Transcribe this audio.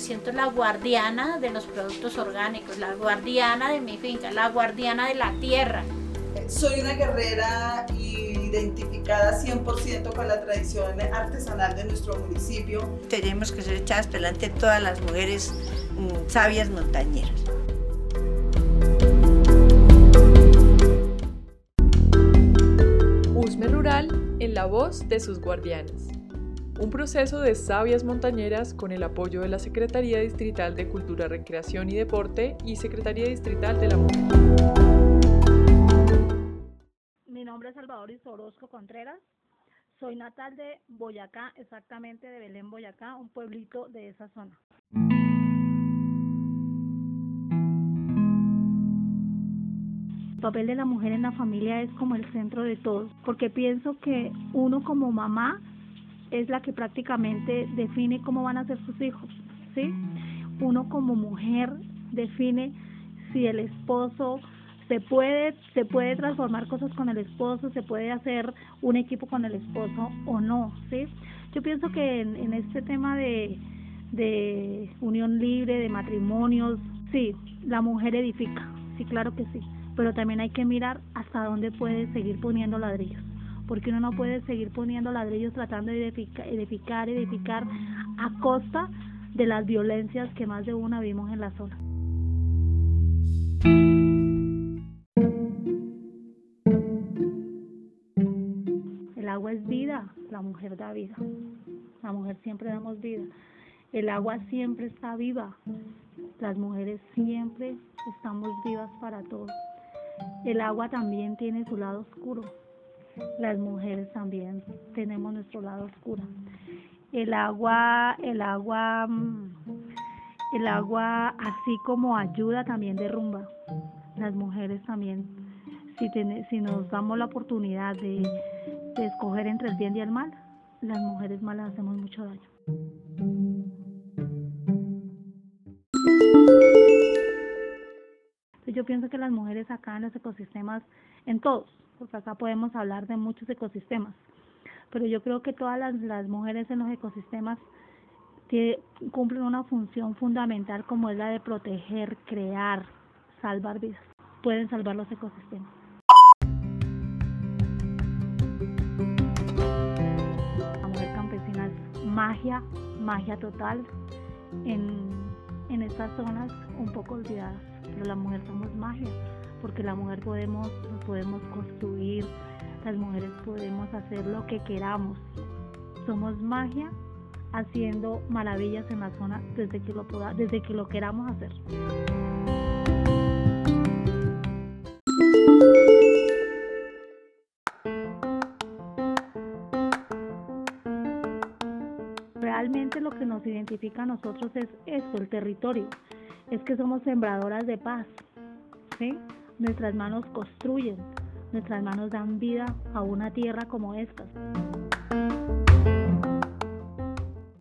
siento la guardiana de los productos orgánicos, la guardiana de mi finca, la guardiana de la tierra. Soy una guerrera identificada 100% con la tradición artesanal de nuestro municipio. Tenemos que ser echadas delante todas las mujeres mm, sabias montañeras. Usme Rural en la voz de sus guardianes un proceso de sabias montañeras con el apoyo de la Secretaría Distrital de Cultura, Recreación y Deporte y Secretaría Distrital de la Mujer. Mi nombre es Salvador Isorosco Contreras. Soy natal de Boyacá, exactamente de Belén, Boyacá, un pueblito de esa zona. El papel de la mujer en la familia es como el centro de todo, porque pienso que uno como mamá es la que prácticamente define cómo van a ser sus hijos, ¿sí? Uno como mujer define si el esposo se puede se puede transformar cosas con el esposo, se puede hacer un equipo con el esposo o no, ¿sí? Yo pienso que en, este tema de, de unión libre, de matrimonios, sí, la mujer edifica, sí, claro que sí, pero también hay que mirar hasta dónde puede seguir poniendo ladrillos porque uno no puede seguir poniendo ladrillos tratando de edificar, edificar, edificar a costa de las violencias que más de una vimos en la zona. El agua es vida, la mujer da vida. La mujer siempre damos vida. El agua siempre está viva. Las mujeres siempre estamos vivas para todos. El agua también tiene su lado oscuro, las mujeres también tenemos nuestro lado oscuro. El agua, el agua, mm, el agua así como ayuda también derrumba. Las mujeres también, si, si nos damos la oportunidad de, de escoger entre el bien y el mal, las mujeres malas hacemos mucho daño. Yo pienso que las mujeres acá en los ecosistemas, en todos, porque acá podemos hablar de muchos ecosistemas, pero yo creo que todas las, mujeres en los ecosistemas cumplen una función fundamental como es la de proteger, crear, salvar vidas. Pueden salvar los ecosistemas. La mujer campesina es magia, magia total en, en estas zonas un poco olvidadas, pero la mujer somos magia porque la mujer podemos, podemos construir, las mujeres podemos hacer lo que queramos. Somos magia haciendo maravillas en la zona desde que lo, desde que lo queramos hacer. Realmente lo que nos identifica a nosotros es esto, el territorio, es que somos sembradoras de paz, ¿sí? Nuestras manos construyen, nuestras manos dan vida a una tierra como esta.